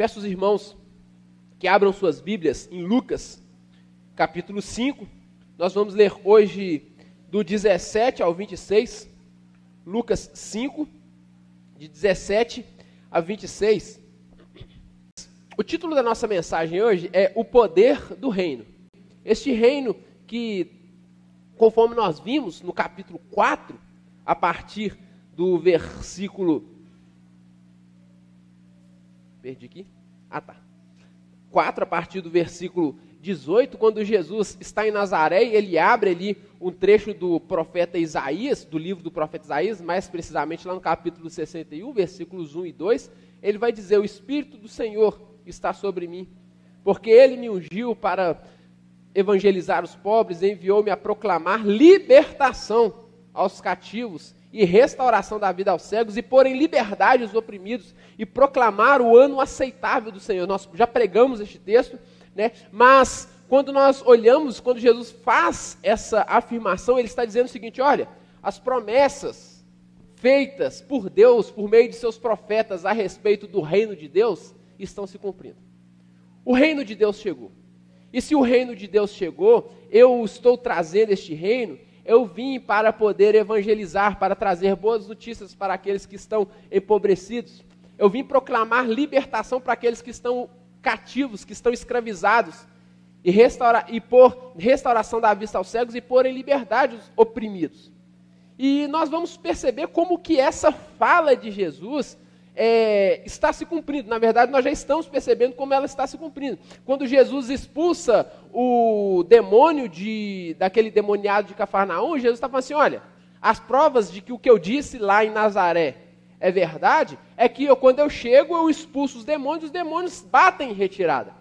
Peço os irmãos que abram suas Bíblias em Lucas, capítulo 5. Nós vamos ler hoje do 17 ao 26. Lucas 5, de 17 a 26. O título da nossa mensagem hoje é O Poder do Reino. Este reino que, conforme nós vimos no capítulo 4, a partir do versículo. Perdi aqui? Ah, tá. 4, a partir do versículo 18, quando Jesus está em Nazaré, ele abre ali um trecho do profeta Isaías, do livro do profeta Isaías, mais precisamente lá no capítulo 61, versículos 1 e 2, ele vai dizer: O Espírito do Senhor está sobre mim, porque ele me ungiu para evangelizar os pobres, enviou-me a proclamar libertação aos cativos e restauração da vida aos cegos e pôr em liberdade os oprimidos e proclamar o ano aceitável do Senhor. Nós já pregamos este texto, né? Mas quando nós olhamos, quando Jesus faz essa afirmação, ele está dizendo o seguinte: olha, as promessas feitas por Deus por meio de seus profetas a respeito do reino de Deus estão se cumprindo. O reino de Deus chegou. E se o reino de Deus chegou, eu estou trazendo este reino, eu vim para poder evangelizar, para trazer boas notícias para aqueles que estão empobrecidos. Eu vim proclamar libertação para aqueles que estão cativos, que estão escravizados, e, restaurar, e pôr restauração da vista aos cegos e pôr em liberdade os oprimidos. E nós vamos perceber como que essa fala de Jesus é, está se cumprindo. Na verdade, nós já estamos percebendo como ela está se cumprindo. Quando Jesus expulsa o demônio de, daquele demoniado de Cafarnaum, Jesus está falando assim: olha, as provas de que o que eu disse lá em Nazaré é verdade, é que eu, quando eu chego, eu expulso os demônios, os demônios batem em retirada.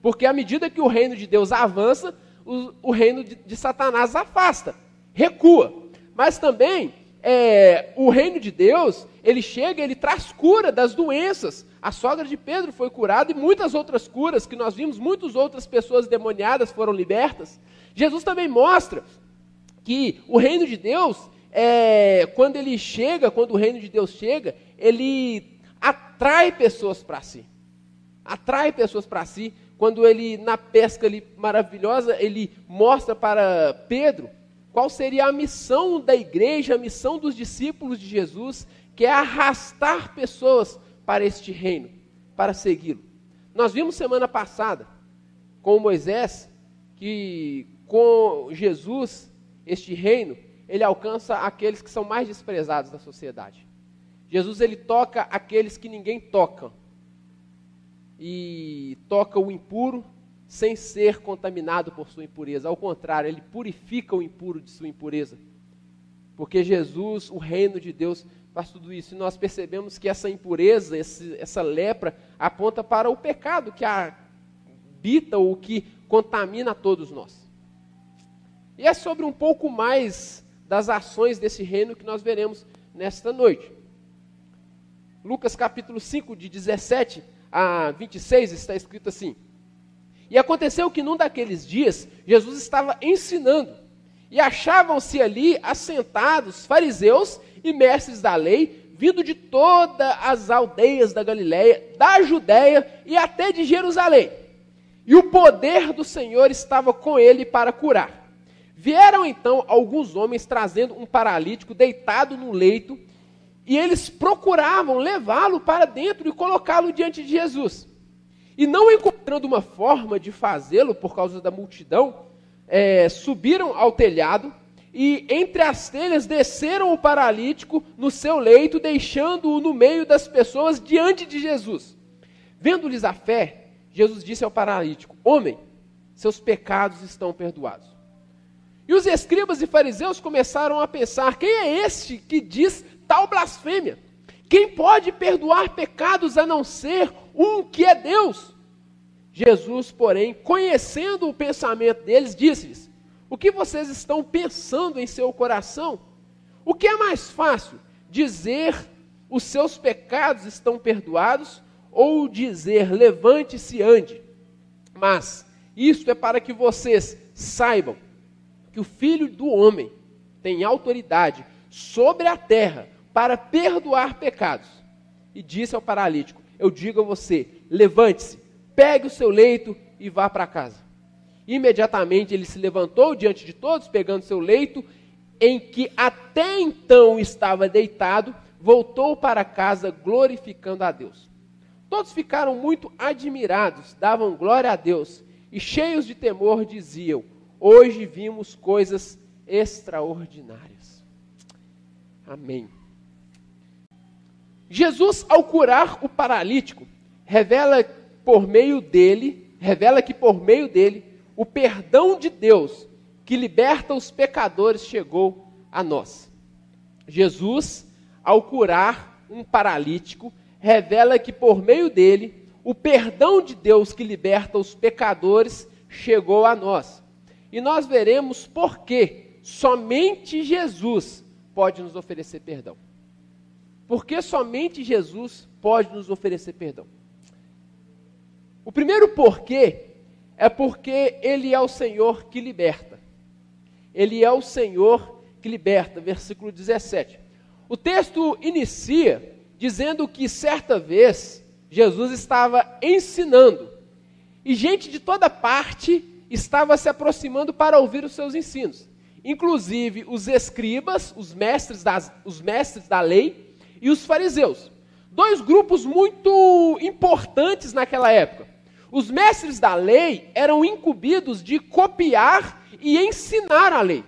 Porque à medida que o reino de Deus avança, o, o reino de, de Satanás afasta, recua. Mas também é, o reino de Deus, ele chega, ele traz cura das doenças. A sogra de Pedro foi curada e muitas outras curas que nós vimos, muitas outras pessoas demoniadas foram libertas. Jesus também mostra que o reino de Deus, é, quando ele chega, quando o reino de Deus chega, ele atrai pessoas para si. Atrai pessoas para si. Quando ele, na pesca ali maravilhosa, ele mostra para Pedro qual seria a missão da igreja, a missão dos discípulos de Jesus, que é arrastar pessoas para este reino, para segui-lo. Nós vimos semana passada com Moisés que com Jesus, este reino, ele alcança aqueles que são mais desprezados da sociedade. Jesus ele toca aqueles que ninguém toca. E toca o impuro, sem ser contaminado por sua impureza. Ao contrário, ele purifica o impuro de sua impureza. Porque Jesus, o reino de Deus, faz tudo isso. E nós percebemos que essa impureza, esse, essa lepra, aponta para o pecado que habita ou que contamina todos nós. E é sobre um pouco mais das ações desse reino que nós veremos nesta noite. Lucas capítulo 5, de 17 a 26, está escrito assim. E aconteceu que num daqueles dias, Jesus estava ensinando, e achavam-se ali assentados fariseus e mestres da lei, vindo de todas as aldeias da Galiléia, da Judéia e até de Jerusalém. E o poder do Senhor estava com ele para curar. Vieram então alguns homens trazendo um paralítico deitado no leito, e eles procuravam levá-lo para dentro e colocá-lo diante de Jesus. E não encontrando uma forma de fazê-lo por causa da multidão, é, subiram ao telhado e entre as telhas desceram o paralítico no seu leito, deixando-o no meio das pessoas diante de Jesus. Vendo-lhes a fé, Jesus disse ao paralítico: Homem, seus pecados estão perdoados. E os escribas e fariseus começaram a pensar: quem é este que diz tal blasfêmia? Quem pode perdoar pecados a não ser um que é Deus? Jesus, porém, conhecendo o pensamento deles, disse-lhes: O que vocês estão pensando em seu coração? O que é mais fácil, dizer os seus pecados estão perdoados ou dizer levante-se e ande? Mas isto é para que vocês saibam que o Filho do Homem tem autoridade sobre a terra para perdoar pecados. E disse ao paralítico: eu digo a você: levante-se, pegue o seu leito e vá para casa. Imediatamente ele se levantou diante de todos, pegando seu leito, em que até então estava deitado, voltou para casa glorificando a Deus. Todos ficaram muito admirados, davam glória a Deus e, cheios de temor, diziam: Hoje vimos coisas extraordinárias. Amém. Jesus, ao curar o paralítico, revela por meio dele, revela que por meio dele, o perdão de Deus que liberta os pecadores chegou a nós. Jesus, ao curar um paralítico, revela que por meio dele, o perdão de Deus que liberta os pecadores chegou a nós. E nós veremos por que somente Jesus pode nos oferecer perdão. Porque somente Jesus pode nos oferecer perdão. O primeiro porquê é porque Ele é o Senhor que liberta. Ele é o Senhor que liberta. Versículo 17. O texto inicia dizendo que certa vez Jesus estava ensinando e gente de toda parte estava se aproximando para ouvir os seus ensinos. Inclusive os escribas, os mestres, das, os mestres da lei e os fariseus. Dois grupos muito importantes naquela época. Os mestres da lei eram incumbidos de copiar e ensinar a lei.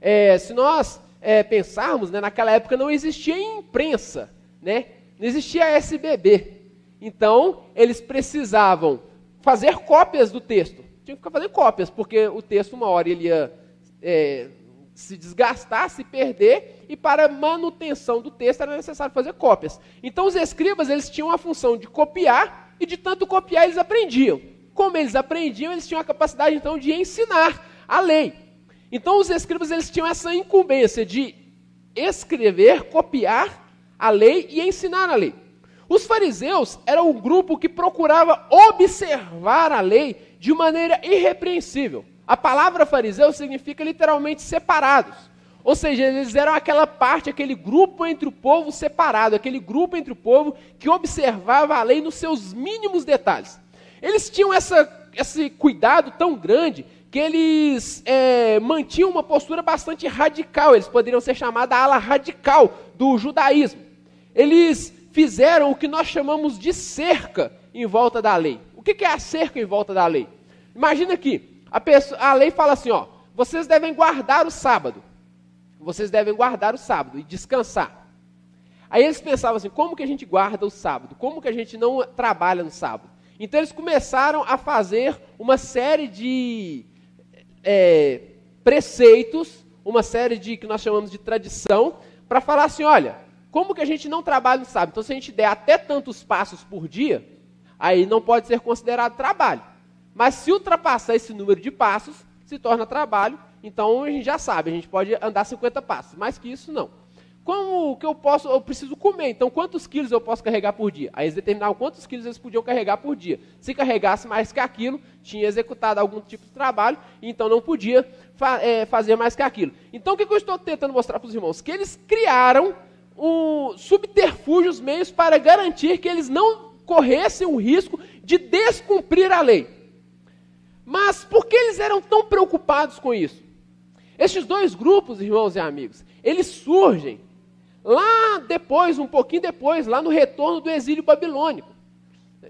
É, se nós é, pensarmos, né, naquela época não existia imprensa, né? não existia SBB. Então, eles precisavam fazer cópias do texto. Tinha que ficar fazendo cópias, porque o texto, uma hora, ele ia é, se desgastar, se perder, e para manutenção do texto era necessário fazer cópias. Então os escribas eles tinham a função de copiar e de tanto copiar eles aprendiam. Como eles aprendiam, eles tinham a capacidade então de ensinar a lei. Então os escribas eles tinham essa incumbência de escrever, copiar a lei e ensinar a lei. Os fariseus eram um grupo que procurava observar a lei de maneira irrepreensível. A palavra fariseu significa literalmente separados. Ou seja, eles eram aquela parte, aquele grupo entre o povo separado, aquele grupo entre o povo que observava a lei nos seus mínimos detalhes. Eles tinham essa, esse cuidado tão grande que eles é, mantinham uma postura bastante radical. Eles poderiam ser chamados a ala radical do judaísmo. Eles fizeram o que nós chamamos de cerca em volta da lei. O que é a cerca em volta da lei? Imagina aqui, a, pessoa, a lei fala assim, ó, vocês devem guardar o sábado. Vocês devem guardar o sábado e descansar. Aí eles pensavam assim, como que a gente guarda o sábado? Como que a gente não trabalha no sábado? Então eles começaram a fazer uma série de é, preceitos, uma série de que nós chamamos de tradição, para falar assim, olha, como que a gente não trabalha no sábado? Então se a gente der até tantos passos por dia, aí não pode ser considerado trabalho. Mas se ultrapassar esse número de passos, se torna trabalho. Então a gente já sabe, a gente pode andar 50 passos. Mais que isso, não. Como que eu posso, eu preciso comer, então quantos quilos eu posso carregar por dia? Aí eles determinavam quantos quilos eles podiam carregar por dia. Se carregasse mais que aquilo, tinha executado algum tipo de trabalho, então não podia fa é, fazer mais que aquilo. Então o que, que eu estou tentando mostrar para os irmãos? Que eles criaram um, subterfúgios, meios para garantir que eles não corressem o risco de descumprir a lei. Mas por que eles eram tão preocupados com isso? Estes dois grupos, irmãos e amigos, eles surgem lá depois, um pouquinho depois, lá no retorno do exílio babilônico.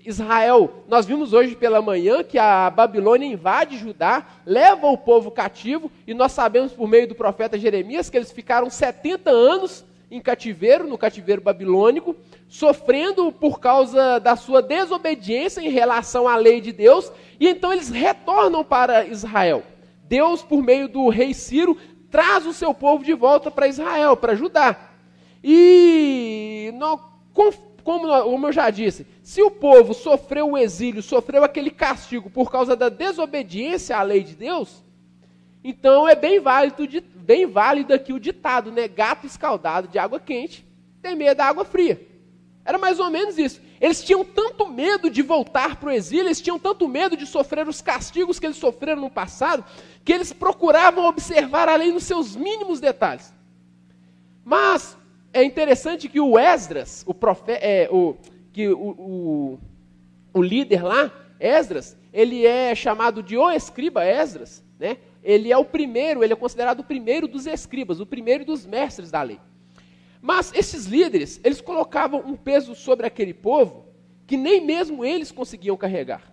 Israel, nós vimos hoje pela manhã que a Babilônia invade Judá, leva o povo cativo, e nós sabemos por meio do profeta Jeremias que eles ficaram 70 anos em cativeiro, no cativeiro babilônico, sofrendo por causa da sua desobediência em relação à lei de Deus, e então eles retornam para Israel. Deus, por meio do rei Ciro, traz o seu povo de volta para Israel, para Judá. E, como, eu já disse, se o povo sofreu o exílio, sofreu aquele castigo por causa da desobediência à lei de Deus, então é bem válido, bem válido aqui o ditado, né? Gato escaldado de água quente tem medo da água fria. Era mais ou menos isso. Eles tinham tanto medo de voltar para o exílio, eles tinham tanto medo de sofrer os castigos que eles sofreram no passado, que eles procuravam observar a lei nos seus mínimos detalhes. Mas é interessante que o Esdras, o, profe, é, o que o, o, o líder lá, Esdras, ele é chamado de o escriba Esdras, né? Ele é o primeiro, ele é considerado o primeiro dos escribas, o primeiro dos mestres da lei. Mas esses líderes, eles colocavam um peso sobre aquele povo que nem mesmo eles conseguiam carregar.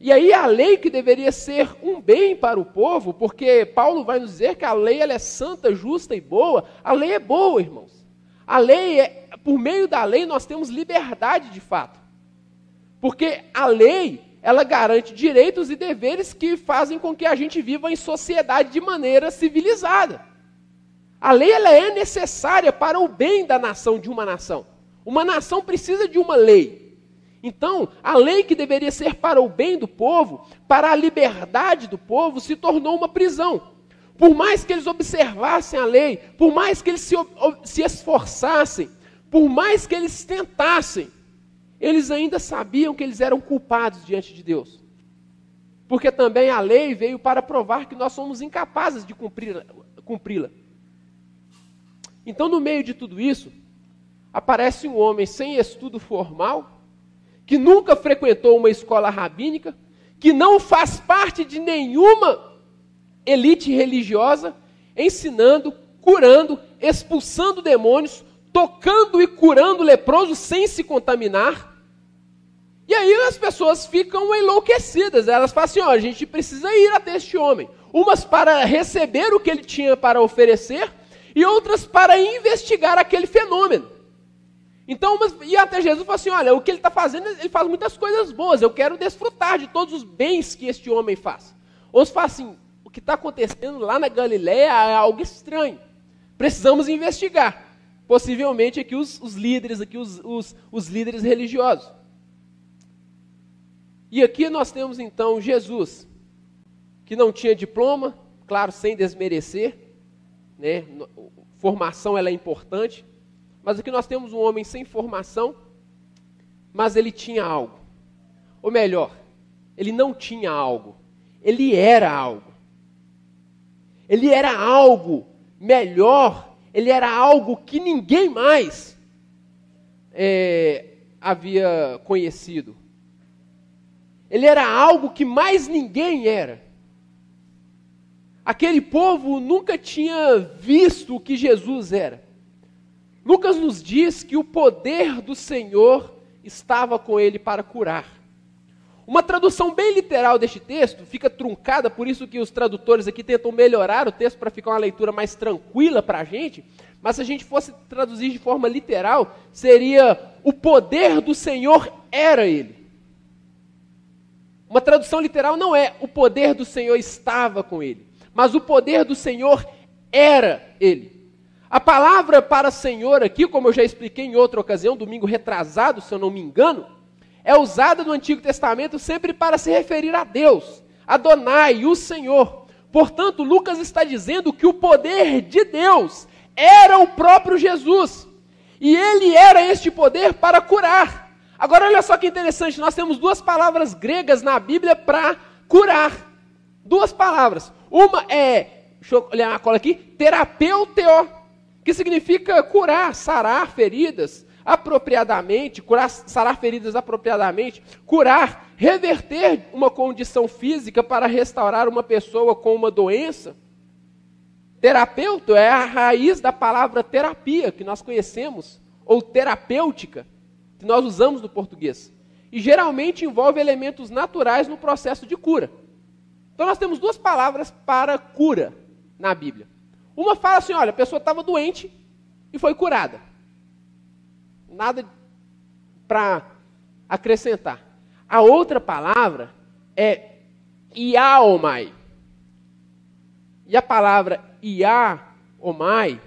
E aí a lei que deveria ser um bem para o povo, porque Paulo vai nos dizer que a lei ela é santa, justa e boa, a lei é boa, irmãos. A lei é, por meio da lei nós temos liberdade de fato. Porque a lei, ela garante direitos e deveres que fazem com que a gente viva em sociedade de maneira civilizada. A lei ela é necessária para o bem da nação de uma nação. Uma nação precisa de uma lei. Então, a lei que deveria ser para o bem do povo, para a liberdade do povo, se tornou uma prisão. Por mais que eles observassem a lei, por mais que eles se, se esforçassem, por mais que eles tentassem, eles ainda sabiam que eles eram culpados diante de Deus. Porque também a lei veio para provar que nós somos incapazes de cumpri-la. Então, no meio de tudo isso, aparece um homem sem estudo formal, que nunca frequentou uma escola rabínica, que não faz parte de nenhuma elite religiosa, ensinando, curando, expulsando demônios, tocando e curando leprosos sem se contaminar. E aí as pessoas ficam enlouquecidas. Elas falam assim: ó, a gente precisa ir até este homem. Umas para receber o que ele tinha para oferecer, e outras para investigar aquele fenômeno. Então, mas, e até Jesus falou assim: olha, o que ele está fazendo, ele faz muitas coisas boas, eu quero desfrutar de todos os bens que este homem faz. Outros falam assim: o que está acontecendo lá na Galiléia é algo estranho. Precisamos investigar. Possivelmente aqui os, os líderes, aqui os, os, os líderes religiosos. E aqui nós temos então Jesus, que não tinha diploma, claro, sem desmerecer, né? Formação ela é importante, mas aqui nós temos um homem sem formação, mas ele tinha algo. Ou melhor, ele não tinha algo, ele era algo. Ele era algo melhor, ele era algo que ninguém mais é, havia conhecido. Ele era algo que mais ninguém era. Aquele povo nunca tinha visto o que Jesus era. Lucas nos diz que o poder do Senhor estava com ele para curar. Uma tradução bem literal deste texto fica truncada, por isso que os tradutores aqui tentam melhorar o texto para ficar uma leitura mais tranquila para a gente. Mas se a gente fosse traduzir de forma literal, seria: o poder do Senhor era ele. Uma tradução literal não é o poder do Senhor estava com ele, mas o poder do Senhor era ele. A palavra para Senhor aqui, como eu já expliquei em outra ocasião, domingo retrasado, se eu não me engano, é usada no Antigo Testamento sempre para se referir a Deus, Adonai, o Senhor. Portanto, Lucas está dizendo que o poder de Deus era o próprio Jesus. E ele era este poder para curar. Agora, olha só que interessante, nós temos duas palavras gregas na Bíblia para curar. Duas palavras. Uma é, deixa eu olhar cola aqui, terapeuteo, que significa curar, sarar feridas apropriadamente, curar, sarar feridas apropriadamente, curar, reverter uma condição física para restaurar uma pessoa com uma doença. Terapeuta é a raiz da palavra terapia, que nós conhecemos, ou terapêutica, que nós usamos no português. E geralmente envolve elementos naturais no processo de cura. Então nós temos duas palavras para cura na Bíblia. Uma fala assim: olha, a pessoa estava doente e foi curada. Nada para acrescentar. A outra palavra é iaomai. E a palavra iaomai,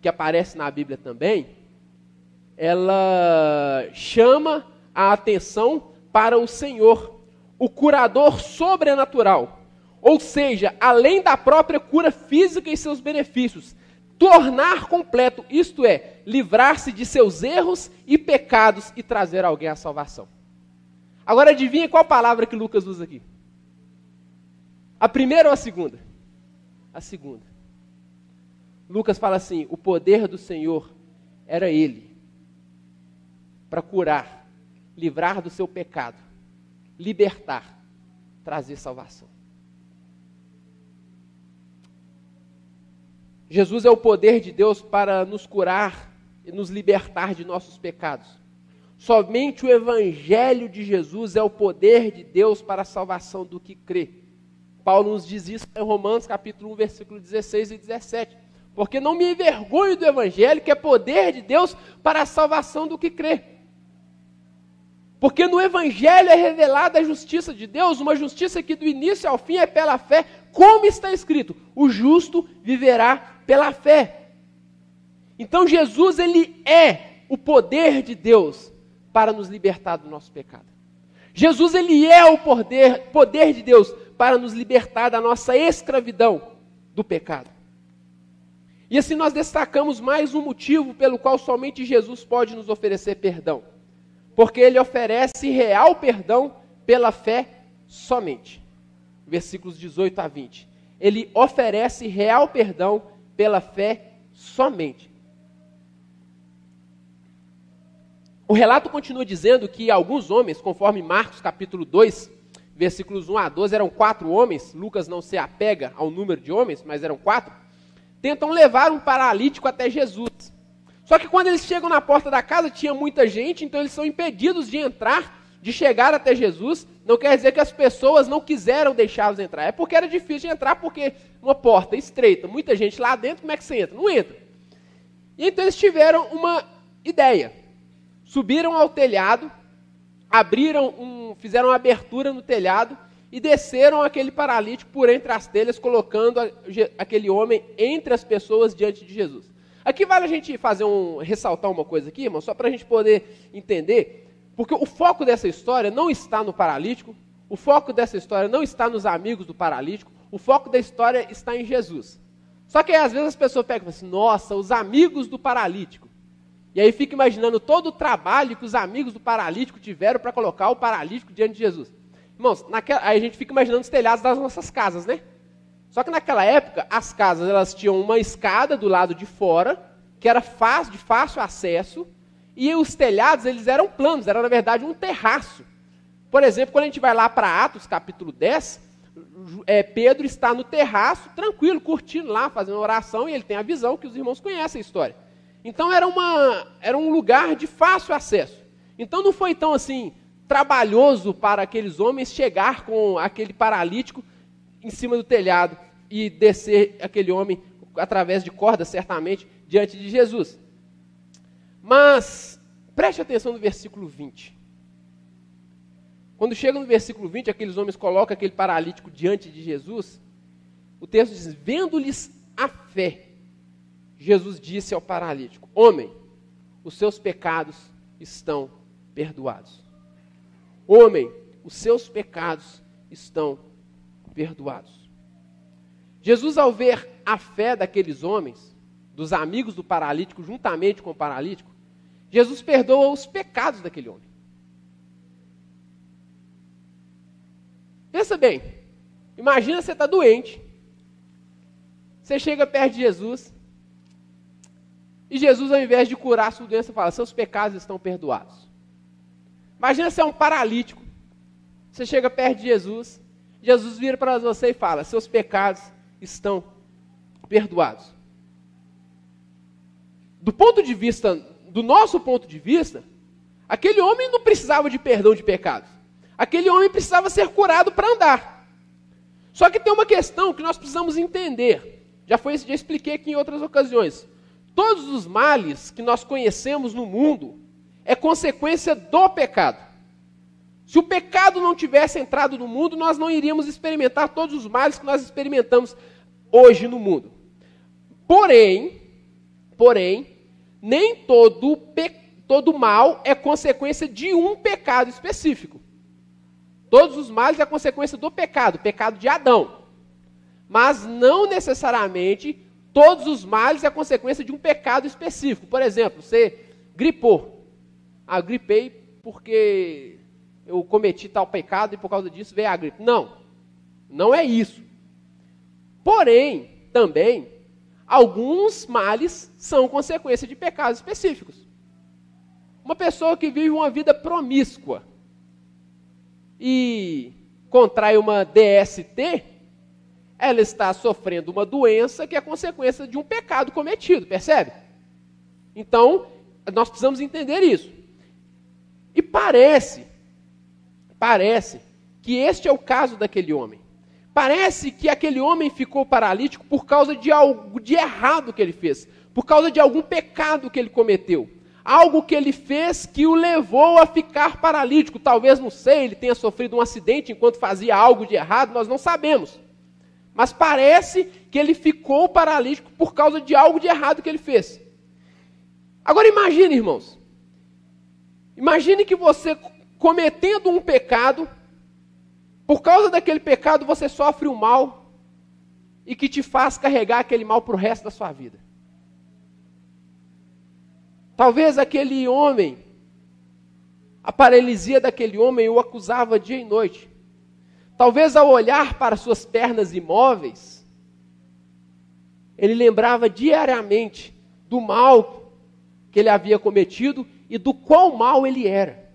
que aparece na Bíblia também, ela chama a atenção para o Senhor, o curador sobrenatural ou seja, além da própria cura física e seus benefícios, tornar completo, isto é, livrar-se de seus erros e pecados e trazer alguém à salvação. Agora adivinha qual palavra que Lucas usa aqui? A primeira ou a segunda? A segunda. Lucas fala assim: o poder do Senhor era ele. para curar, livrar do seu pecado, libertar, trazer salvação. Jesus é o poder de Deus para nos curar e nos libertar de nossos pecados. Somente o Evangelho de Jesus é o poder de Deus para a salvação do que crê. Paulo nos diz isso em Romanos capítulo 1, versículo 16 e 17. Porque não me envergonho do Evangelho, que é poder de Deus para a salvação do que crê. Porque no Evangelho é revelada a justiça de Deus, uma justiça que do início ao fim é pela fé, como está escrito: o justo viverá pela fé. Então Jesus, ele é o poder de Deus para nos libertar do nosso pecado. Jesus, ele é o poder, poder de Deus para nos libertar da nossa escravidão do pecado. E assim nós destacamos mais um motivo pelo qual somente Jesus pode nos oferecer perdão. Porque ele oferece real perdão pela fé somente. Versículos 18 a 20. Ele oferece real perdão pela fé somente. O relato continua dizendo que alguns homens, conforme Marcos capítulo 2, versículos 1 a 12, eram quatro homens, Lucas não se apega ao número de homens, mas eram quatro, tentam levar um paralítico até Jesus. Só que quando eles chegam na porta da casa, tinha muita gente, então eles são impedidos de entrar, de chegar até Jesus. Não quer dizer que as pessoas não quiseram deixá-los entrar, é porque era difícil de entrar, porque uma porta estreita, muita gente lá dentro, como é que você entra? Não entra. E então eles tiveram uma ideia. Subiram ao telhado, abriram um, fizeram uma abertura no telhado e desceram aquele paralítico por entre as telhas, colocando a, aquele homem entre as pessoas diante de Jesus. Aqui vale a gente fazer um ressaltar uma coisa aqui, irmão, só para a gente poder entender, porque o foco dessa história não está no paralítico, o foco dessa história não está nos amigos do paralítico, o foco da história está em Jesus. Só que aí, às vezes as pessoas pegam e assim, nossa, os amigos do paralítico. E aí fica imaginando todo o trabalho que os amigos do paralítico tiveram para colocar o paralítico diante de Jesus. Irmãos, naquela, aí a gente fica imaginando os telhados das nossas casas, né? Só que naquela época, as casas elas tinham uma escada do lado de fora, que era fácil, de fácil acesso, e os telhados eles eram planos, era na verdade um terraço. Por exemplo, quando a gente vai lá para Atos capítulo 10, é, Pedro está no terraço, tranquilo, curtindo lá, fazendo oração, e ele tem a visão que os irmãos conhecem a história. Então era, uma, era um lugar de fácil acesso. Então não foi tão assim trabalhoso para aqueles homens chegar com aquele paralítico em cima do telhado e descer aquele homem através de cordas, certamente, diante de Jesus. Mas preste atenção no versículo 20. Quando chega no versículo 20, aqueles homens colocam aquele paralítico diante de Jesus. O texto diz: Vendo-lhes a fé, Jesus disse ao paralítico: Homem, os seus pecados estão perdoados. Homem, os seus pecados estão perdoados. Jesus, ao ver a fé daqueles homens, dos amigos do paralítico, juntamente com o paralítico, Jesus perdoa os pecados daquele homem. Pensa bem, imagina você está doente, você chega perto de Jesus, e Jesus, ao invés de curar a sua doença, fala: Seus pecados estão perdoados. Imagina você é um paralítico, você chega perto de Jesus, Jesus vira para você e fala: Seus pecados estão perdoados. Do ponto de vista, do nosso ponto de vista, aquele homem não precisava de perdão de pecados. Aquele homem precisava ser curado para andar. Só que tem uma questão que nós precisamos entender. Já foi, já expliquei aqui em outras ocasiões. Todos os males que nós conhecemos no mundo é consequência do pecado. Se o pecado não tivesse entrado no mundo, nós não iríamos experimentar todos os males que nós experimentamos hoje no mundo. Porém, porém, nem todo, todo mal é consequência de um pecado específico. Todos os males é consequência do pecado, pecado de Adão. Mas não necessariamente todos os males é consequência de um pecado específico. Por exemplo, você gripou. Ah, gripei porque eu cometi tal pecado e por causa disso veio a gripe. Não, não é isso. Porém, também, alguns males são consequência de pecados específicos. Uma pessoa que vive uma vida promíscua e contrai uma DST, ela está sofrendo uma doença que é consequência de um pecado cometido, percebe? Então, nós precisamos entender isso. E parece, parece que este é o caso daquele homem. Parece que aquele homem ficou paralítico por causa de algo de errado que ele fez, por causa de algum pecado que ele cometeu. Algo que ele fez que o levou a ficar paralítico. Talvez, não sei, ele tenha sofrido um acidente enquanto fazia algo de errado, nós não sabemos. Mas parece que ele ficou paralítico por causa de algo de errado que ele fez. Agora imagine, irmãos. Imagine que você cometendo um pecado, por causa daquele pecado você sofre um mal e que te faz carregar aquele mal para o resto da sua vida. Talvez aquele homem, a paralisia daquele homem o acusava dia e noite. Talvez ao olhar para suas pernas imóveis, ele lembrava diariamente do mal que ele havia cometido e do qual mal ele era.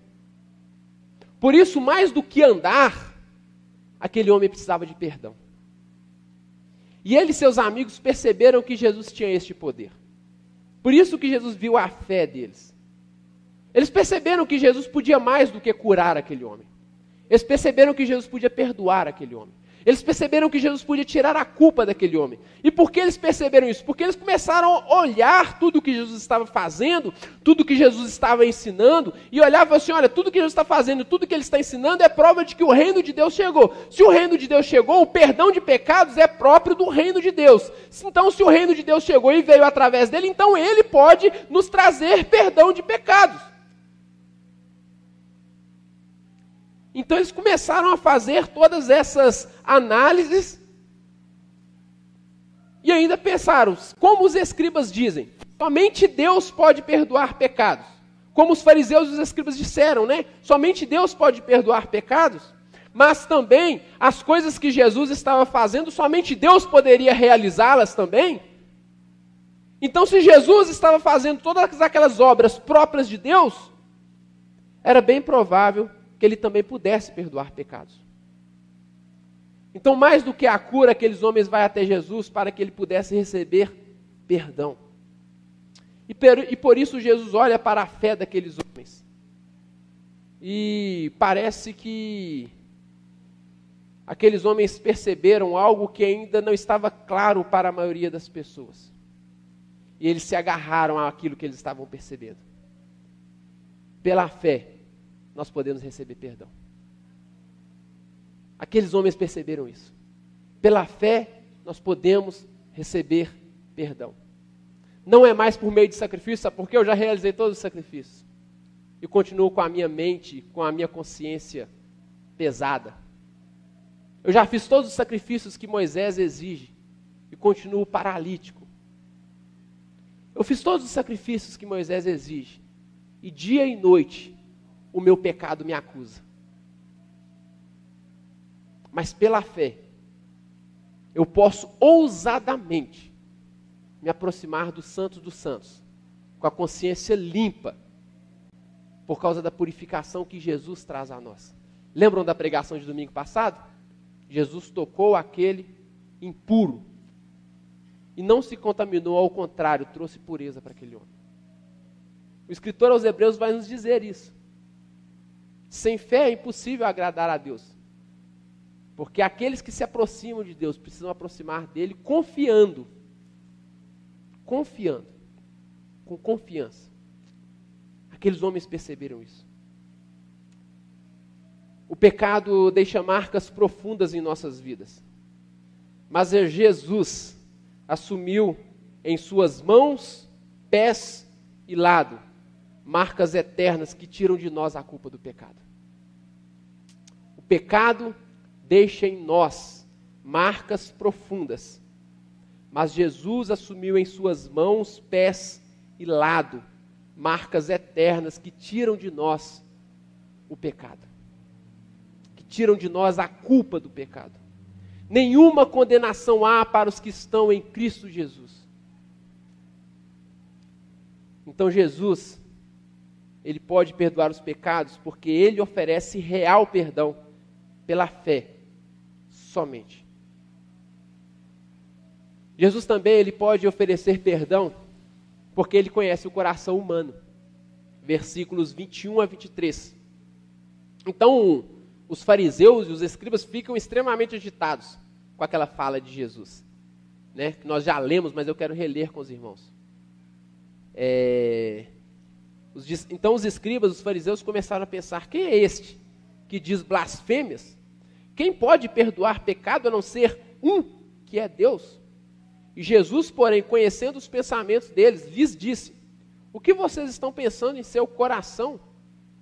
Por isso, mais do que andar, aquele homem precisava de perdão. E ele e seus amigos perceberam que Jesus tinha este poder. Por isso que Jesus viu a fé deles. Eles perceberam que Jesus podia mais do que curar aquele homem. Eles perceberam que Jesus podia perdoar aquele homem. Eles perceberam que Jesus podia tirar a culpa daquele homem. E por que eles perceberam isso? Porque eles começaram a olhar tudo que Jesus estava fazendo, tudo que Jesus estava ensinando, e olhavam assim: olha, tudo que Jesus está fazendo, tudo que ele está ensinando é prova de que o reino de Deus chegou. Se o reino de Deus chegou, o perdão de pecados é próprio do reino de Deus. Então, se o reino de Deus chegou e veio através dele, então ele pode nos trazer perdão de pecados. Então eles começaram a fazer todas essas análises e ainda pensaram, como os escribas dizem, somente Deus pode perdoar pecados. Como os fariseus e os escribas disseram, né? Somente Deus pode perdoar pecados. Mas também as coisas que Jesus estava fazendo, somente Deus poderia realizá-las também. Então, se Jesus estava fazendo todas aquelas obras próprias de Deus, era bem provável que ele também pudesse perdoar pecados. Então, mais do que a cura, aqueles homens vão até Jesus para que ele pudesse receber perdão. E, e por isso Jesus olha para a fé daqueles homens. E parece que aqueles homens perceberam algo que ainda não estava claro para a maioria das pessoas. E eles se agarraram àquilo que eles estavam percebendo. Pela fé, nós podemos receber perdão. Aqueles homens perceberam isso. Pela fé, nós podemos receber perdão. Não é mais por meio de sacrifício, porque eu já realizei todos os sacrifícios. E continuo com a minha mente, com a minha consciência pesada. Eu já fiz todos os sacrifícios que Moisés exige e continuo paralítico. Eu fiz todos os sacrifícios que Moisés exige. E dia e noite o meu pecado me acusa. Mas pela fé, eu posso ousadamente me aproximar dos santos dos santos, com a consciência limpa, por causa da purificação que Jesus traz a nós. Lembram da pregação de domingo passado? Jesus tocou aquele impuro e não se contaminou, ao contrário, trouxe pureza para aquele homem. O escritor aos Hebreus vai nos dizer isso. Sem fé é impossível agradar a Deus. Porque aqueles que se aproximam de Deus precisam aproximar dele confiando. Confiando. Com confiança. Aqueles homens perceberam isso. O pecado deixa marcas profundas em nossas vidas. Mas é Jesus assumiu em suas mãos, pés e lado marcas eternas que tiram de nós a culpa do pecado pecado deixa em nós marcas profundas. Mas Jesus assumiu em suas mãos, pés e lado marcas eternas que tiram de nós o pecado. Que tiram de nós a culpa do pecado. Nenhuma condenação há para os que estão em Cristo Jesus. Então Jesus ele pode perdoar os pecados porque ele oferece real perdão pela fé somente. Jesus também ele pode oferecer perdão porque ele conhece o coração humano. Versículos 21 a 23. Então, os fariseus e os escribas ficam extremamente agitados com aquela fala de Jesus, né? Que nós já lemos, mas eu quero reler com os irmãos. É, então os escribas, os fariseus começaram a pensar: quem é este que diz blasfêmias? Quem pode perdoar pecado a não ser um, que é Deus? E Jesus, porém, conhecendo os pensamentos deles, lhes disse: O que vocês estão pensando em seu coração?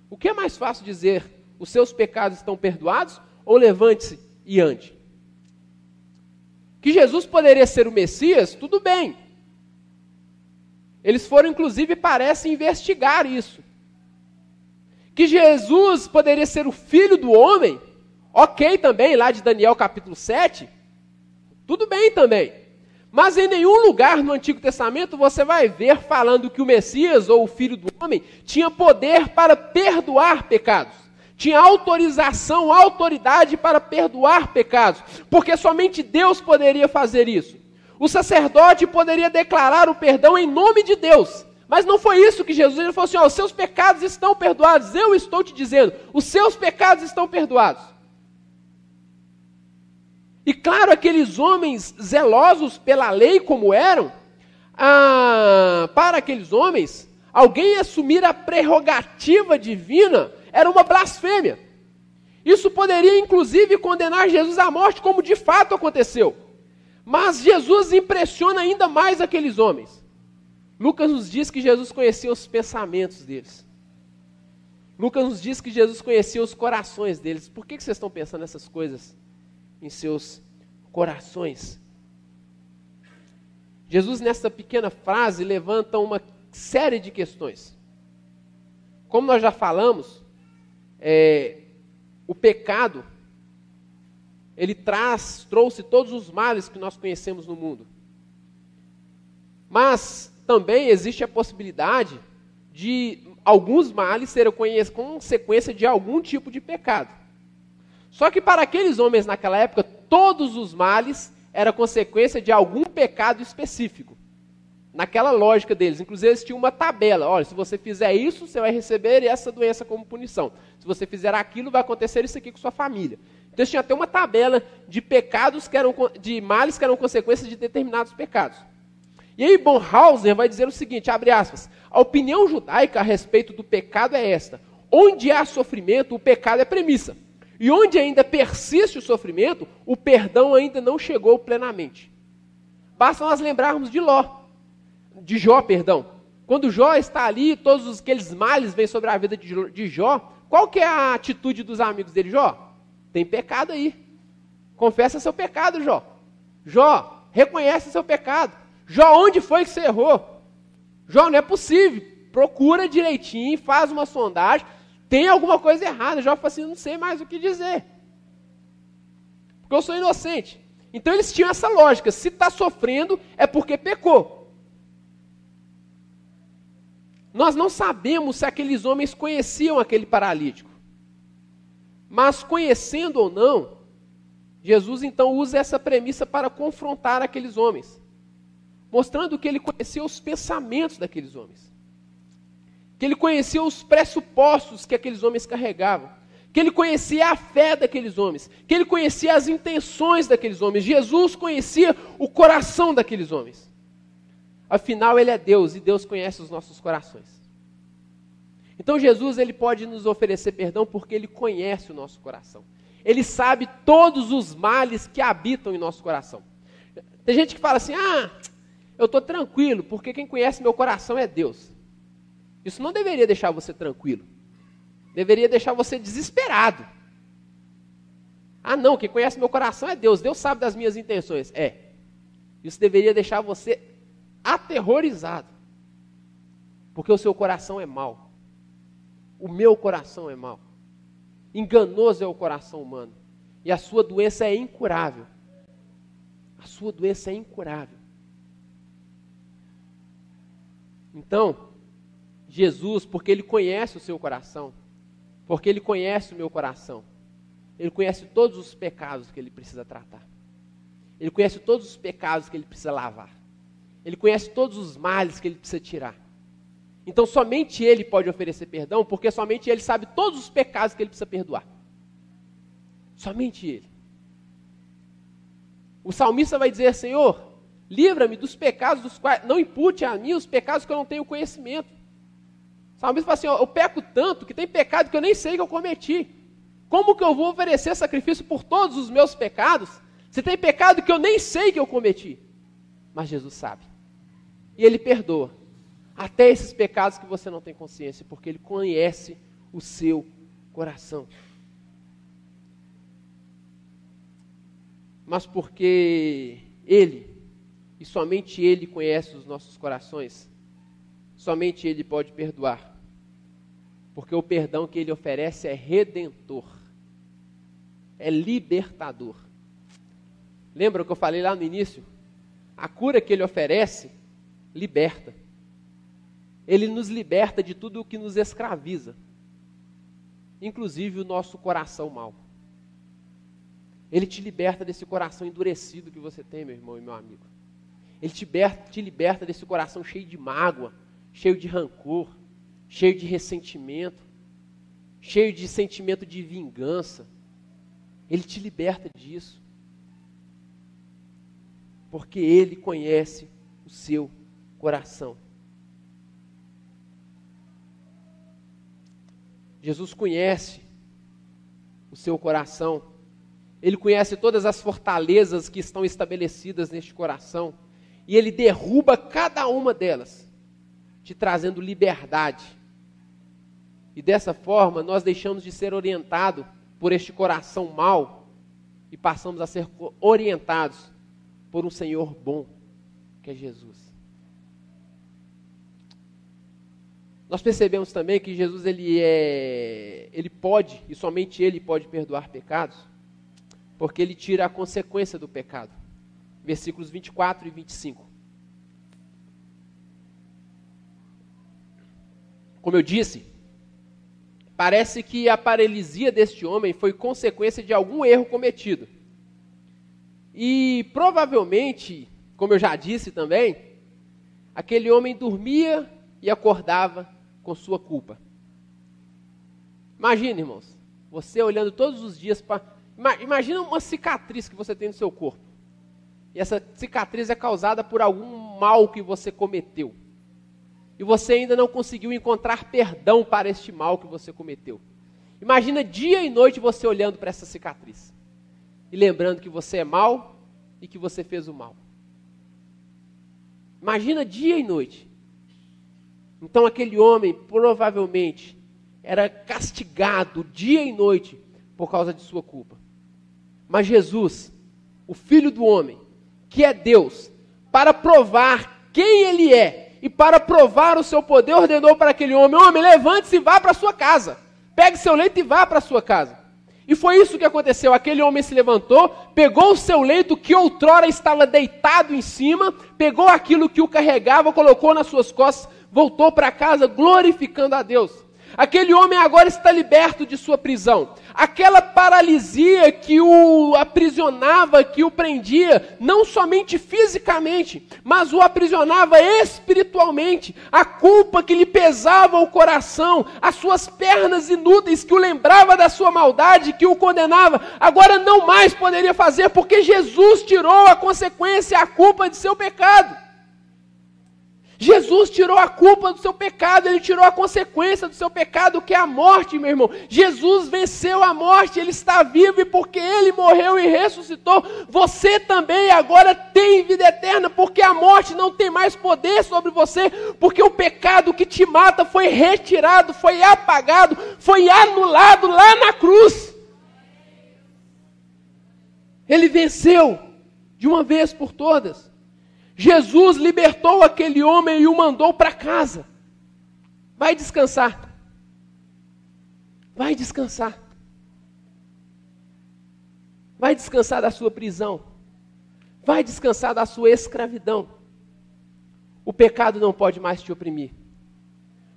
O que é mais fácil dizer: Os seus pecados estão perdoados? Ou levante-se e ande? Que Jesus poderia ser o Messias, tudo bem. Eles foram, inclusive, parece investigar isso. Que Jesus poderia ser o filho do homem, ok também, lá de Daniel capítulo 7, tudo bem também. Mas em nenhum lugar no Antigo Testamento você vai ver falando que o Messias ou o filho do homem tinha poder para perdoar pecados. Tinha autorização, autoridade para perdoar pecados, porque somente Deus poderia fazer isso. O sacerdote poderia declarar o perdão em nome de Deus. Mas não foi isso que Jesus ele falou assim: ó, os seus pecados estão perdoados. Eu estou te dizendo, os seus pecados estão perdoados. E claro, aqueles homens zelosos pela lei como eram, ah, para aqueles homens, alguém assumir a prerrogativa divina era uma blasfêmia. Isso poderia inclusive condenar Jesus à morte, como de fato aconteceu. Mas Jesus impressiona ainda mais aqueles homens. Lucas nos diz que Jesus conhecia os pensamentos deles. Lucas nos diz que Jesus conhecia os corações deles. Por que, que vocês estão pensando nessas coisas em seus corações? Jesus, nessa pequena frase, levanta uma série de questões. Como nós já falamos, é, o pecado ele traz, trouxe todos os males que nós conhecemos no mundo. Mas também existe a possibilidade de alguns males serem consequência de algum tipo de pecado. Só que para aqueles homens naquela época, todos os males eram consequência de algum pecado específico. Naquela lógica deles. Inclusive, eles tinham uma tabela. Olha, se você fizer isso, você vai receber essa doença como punição. Se você fizer aquilo, vai acontecer isso aqui com sua família. Então tinha até uma tabela de pecados que eram de males que eram consequências de determinados pecados. E aí Bonhauser vai dizer o seguinte, abre aspas: A opinião judaica a respeito do pecado é esta: onde há sofrimento, o pecado é premissa. E onde ainda persiste o sofrimento, o perdão ainda não chegou plenamente. Basta nós lembrarmos de Ló, de Jó, perdão. Quando Jó está ali, todos aqueles males vêm sobre a vida de Jó, qual que é a atitude dos amigos dele, Jó? Tem pecado aí. Confessa seu pecado, Jó. Jó, reconhece seu pecado. Jó, onde foi que você errou? Jó, não é possível. Procura direitinho, faz uma sondagem. Tem alguma coisa errada. Jó fala assim: não sei mais o que dizer. Porque eu sou inocente. Então eles tinham essa lógica: se está sofrendo, é porque pecou. Nós não sabemos se aqueles homens conheciam aquele paralítico. Mas conhecendo ou não, Jesus então usa essa premissa para confrontar aqueles homens, mostrando que ele conhecia os pensamentos daqueles homens, que ele conhecia os pressupostos que aqueles homens carregavam, que ele conhecia a fé daqueles homens, que ele conhecia as intenções daqueles homens. Jesus conhecia o coração daqueles homens. Afinal, ele é Deus e Deus conhece os nossos corações. Então Jesus ele pode nos oferecer perdão porque ele conhece o nosso coração. Ele sabe todos os males que habitam em nosso coração. Tem gente que fala assim: "Ah, eu estou tranquilo porque quem conhece meu coração é Deus". Isso não deveria deixar você tranquilo. Deveria deixar você desesperado. Ah, não, quem conhece meu coração é Deus. Deus sabe das minhas intenções. É. Isso deveria deixar você aterrorizado. Porque o seu coração é mau. O meu coração é mau. Enganoso é o coração humano. E a sua doença é incurável. A sua doença é incurável. Então, Jesus, porque Ele conhece o seu coração, porque Ele conhece o meu coração, Ele conhece todos os pecados que Ele precisa tratar, Ele conhece todos os pecados que Ele precisa lavar, Ele conhece todos os males que Ele precisa tirar. Então somente Ele pode oferecer perdão, porque somente Ele sabe todos os pecados que Ele precisa perdoar. Somente Ele. O salmista vai dizer: Senhor, livra-me dos pecados dos quais não impute a mim os pecados que eu não tenho conhecimento. O salmista fala assim: eu peco tanto que tem pecado que eu nem sei que eu cometi. Como que eu vou oferecer sacrifício por todos os meus pecados? Se tem pecado que eu nem sei que eu cometi. Mas Jesus sabe. E Ele perdoa. Até esses pecados que você não tem consciência, porque Ele conhece o seu coração. Mas porque Ele, e somente Ele conhece os nossos corações, somente Ele pode perdoar. Porque o perdão que Ele oferece é redentor, é libertador. Lembra o que eu falei lá no início? A cura que Ele oferece liberta. Ele nos liberta de tudo o que nos escraviza, inclusive o nosso coração mau. Ele te liberta desse coração endurecido que você tem, meu irmão e meu amigo. Ele te liberta, te liberta desse coração cheio de mágoa, cheio de rancor, cheio de ressentimento, cheio de sentimento de vingança. Ele te liberta disso. Porque ele conhece o seu coração. Jesus conhece o seu coração. Ele conhece todas as fortalezas que estão estabelecidas neste coração. E ele derruba cada uma delas, te trazendo liberdade. E dessa forma, nós deixamos de ser orientados por este coração mau e passamos a ser orientados por um Senhor bom, que é Jesus. Nós percebemos também que Jesus ele é, ele pode e somente ele pode perdoar pecados, porque ele tira a consequência do pecado. Versículos 24 e 25. Como eu disse, parece que a paralisia deste homem foi consequência de algum erro cometido. E provavelmente, como eu já disse também, aquele homem dormia e acordava com sua culpa. Imagina, irmãos, você olhando todos os dias para. Imagina uma cicatriz que você tem no seu corpo. E essa cicatriz é causada por algum mal que você cometeu. E você ainda não conseguiu encontrar perdão para este mal que você cometeu. Imagina dia e noite você olhando para essa cicatriz. E lembrando que você é mal e que você fez o mal. Imagina dia e noite. Então aquele homem provavelmente era castigado dia e noite por causa de sua culpa. Mas Jesus, o Filho do homem, que é Deus, para provar quem ele é e para provar o seu poder, ordenou para aquele homem: Homem, levante-se e vá para sua casa. Pegue seu leito e vá para sua casa. E foi isso que aconteceu. Aquele homem se levantou, pegou o seu leito que outrora estava deitado em cima, pegou aquilo que o carregava, colocou nas suas costas, voltou para casa glorificando a Deus. Aquele homem agora está liberto de sua prisão. Aquela paralisia que o aprisionava, que o prendia, não somente fisicamente, mas o aprisionava espiritualmente. A culpa que lhe pesava o coração, as suas pernas inúteis que o lembrava da sua maldade, que o condenava, agora não mais poderia fazer, porque Jesus tirou a consequência, a culpa de seu pecado. Jesus tirou a culpa do seu pecado, ele tirou a consequência do seu pecado, que é a morte, meu irmão. Jesus venceu a morte, ele está vivo e porque ele morreu e ressuscitou, você também agora tem vida eterna, porque a morte não tem mais poder sobre você, porque o pecado que te mata foi retirado, foi apagado, foi anulado lá na cruz. Ele venceu de uma vez por todas. Jesus libertou aquele homem e o mandou para casa. Vai descansar. Vai descansar. Vai descansar da sua prisão. Vai descansar da sua escravidão. O pecado não pode mais te oprimir.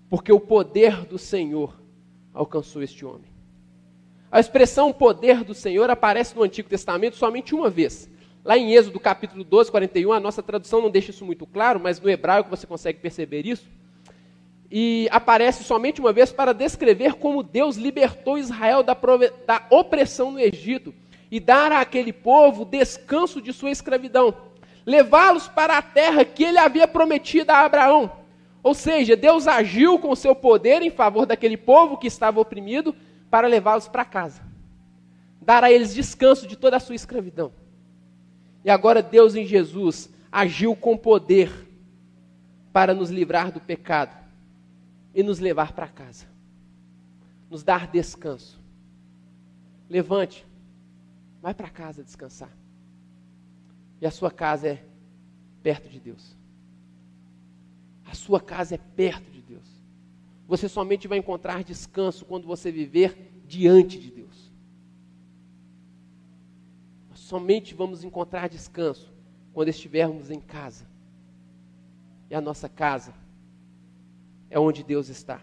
Porque o poder do Senhor alcançou este homem. A expressão poder do Senhor aparece no Antigo Testamento somente uma vez. Lá em Êxodo capítulo 12, 41, a nossa tradução não deixa isso muito claro, mas no hebraico você consegue perceber isso. E aparece somente uma vez para descrever como Deus libertou Israel da, da opressão no Egito e dar àquele povo descanso de sua escravidão, levá-los para a terra que ele havia prometido a Abraão. Ou seja, Deus agiu com seu poder em favor daquele povo que estava oprimido para levá-los para casa, dar a eles descanso de toda a sua escravidão. E agora Deus em Jesus agiu com poder para nos livrar do pecado e nos levar para casa, nos dar descanso. Levante, vai para casa descansar. E a sua casa é perto de Deus. A sua casa é perto de Deus. Você somente vai encontrar descanso quando você viver diante de Deus. Nós somente vamos encontrar descanso quando estivermos em casa. E a nossa casa é onde Deus está.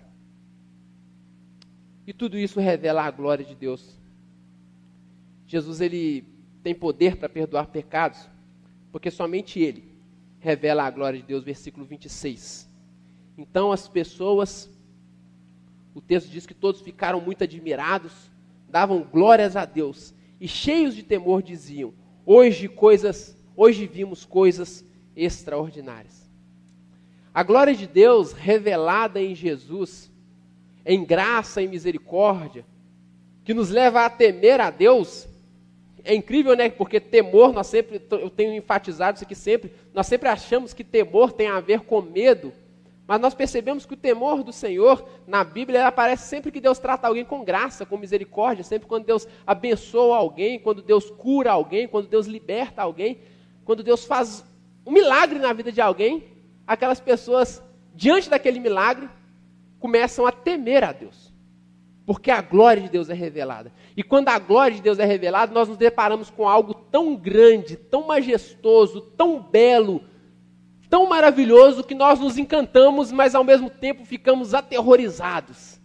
E tudo isso revela a glória de Deus. Jesus ele tem poder para perdoar pecados, porque somente ele revela a glória de Deus, versículo 26. Então as pessoas o texto diz que todos ficaram muito admirados, davam glórias a Deus e cheios de temor diziam: Hoje coisas, hoje vimos coisas extraordinárias. A glória de Deus revelada em Jesus, em graça e misericórdia, que nos leva a temer a Deus, é incrível, né? Porque temor, nós sempre, eu tenho enfatizado isso aqui sempre, nós sempre achamos que temor tem a ver com medo, mas nós percebemos que o temor do Senhor, na Bíblia, aparece sempre que Deus trata alguém com graça, com misericórdia, sempre quando Deus abençoa alguém, quando Deus cura alguém, quando Deus liberta alguém, quando Deus faz um milagre na vida de alguém, aquelas pessoas, diante daquele milagre, começam a temer a Deus. Porque a glória de Deus é revelada. E quando a glória de Deus é revelada, nós nos deparamos com algo tão grande, tão majestoso, tão belo, tão maravilhoso que nós nos encantamos, mas ao mesmo tempo ficamos aterrorizados.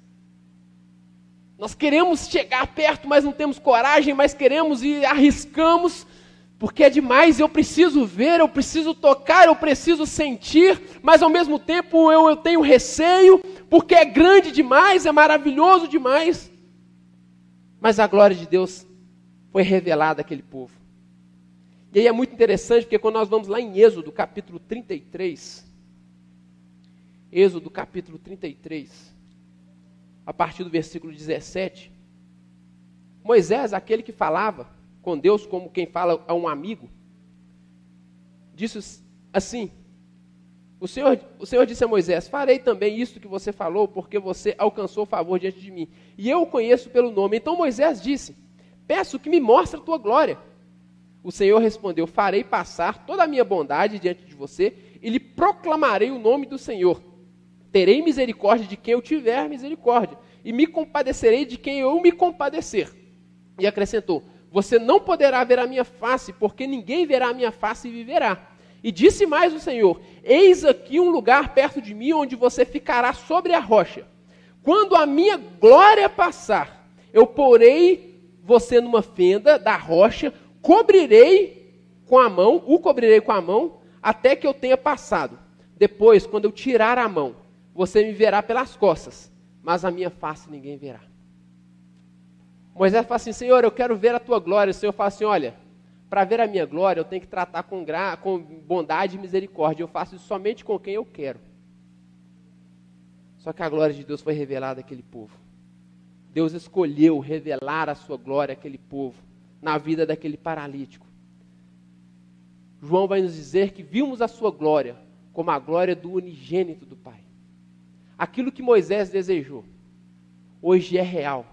Nós queremos chegar perto, mas não temos coragem, mas queremos e arriscamos, porque é demais. Eu preciso ver, eu preciso tocar, eu preciso sentir, mas ao mesmo tempo eu, eu tenho receio, porque é grande demais, é maravilhoso demais. Mas a glória de Deus foi revelada àquele povo. E aí é muito interessante, porque quando nós vamos lá em Êxodo, capítulo 33, Êxodo, capítulo 33, a partir do versículo 17, Moisés, aquele que falava com Deus como quem fala a um amigo, disse assim: o Senhor, o Senhor disse a Moisés: Farei também isto que você falou, porque você alcançou favor diante de mim. E eu o conheço pelo nome. Então Moisés disse: Peço que me mostre a tua glória. O Senhor respondeu: Farei passar toda a minha bondade diante de você e lhe proclamarei o nome do Senhor. Terei misericórdia de quem eu tiver misericórdia, e me compadecerei de quem eu me compadecer. E acrescentou: Você não poderá ver a minha face, porque ninguém verá a minha face e viverá. E disse mais o Senhor: Eis aqui um lugar perto de mim onde você ficará sobre a rocha. Quando a minha glória passar, eu porei você numa fenda da rocha, cobrirei com a mão, o cobrirei com a mão, até que eu tenha passado. Depois, quando eu tirar a mão, você me verá pelas costas, mas a minha face ninguém verá. Moisés fala assim: Senhor, eu quero ver a tua glória. O Senhor fala assim: Olha, para ver a minha glória, eu tenho que tratar com, gra... com bondade e misericórdia. Eu faço isso somente com quem eu quero. Só que a glória de Deus foi revelada àquele povo. Deus escolheu revelar a sua glória àquele povo na vida daquele paralítico. João vai nos dizer que vimos a sua glória como a glória do unigênito do Pai. Aquilo que Moisés desejou, hoje é real.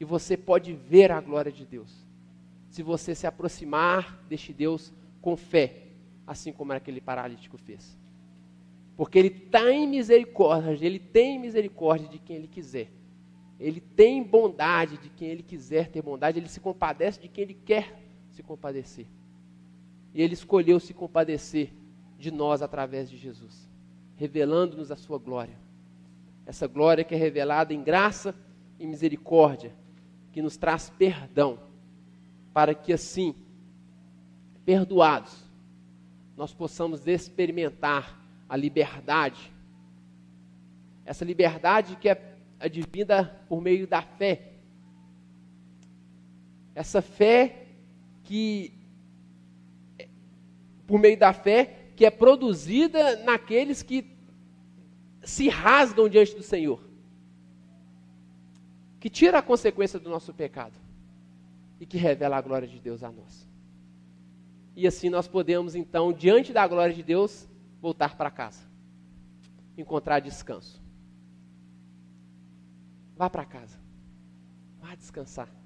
E você pode ver a glória de Deus. Se você se aproximar deste Deus com fé, assim como aquele paralítico fez. Porque ele tem misericórdia, ele tem misericórdia de quem ele quiser. Ele tem bondade de quem ele quiser ter bondade, ele se compadece de quem ele quer se compadecer. E ele escolheu se compadecer de nós através de Jesus, revelando-nos a sua glória. Essa glória que é revelada em graça e misericórdia, que nos traz perdão, para que assim, perdoados, nós possamos experimentar a liberdade. Essa liberdade que é advinda por meio da fé. Essa fé que, por meio da fé, que é produzida naqueles que se rasgam diante do Senhor, que tira a consequência do nosso pecado e que revela a glória de Deus a nós. E assim nós podemos, então, diante da glória de Deus, voltar para casa, encontrar descanso. Vá para casa, vá descansar.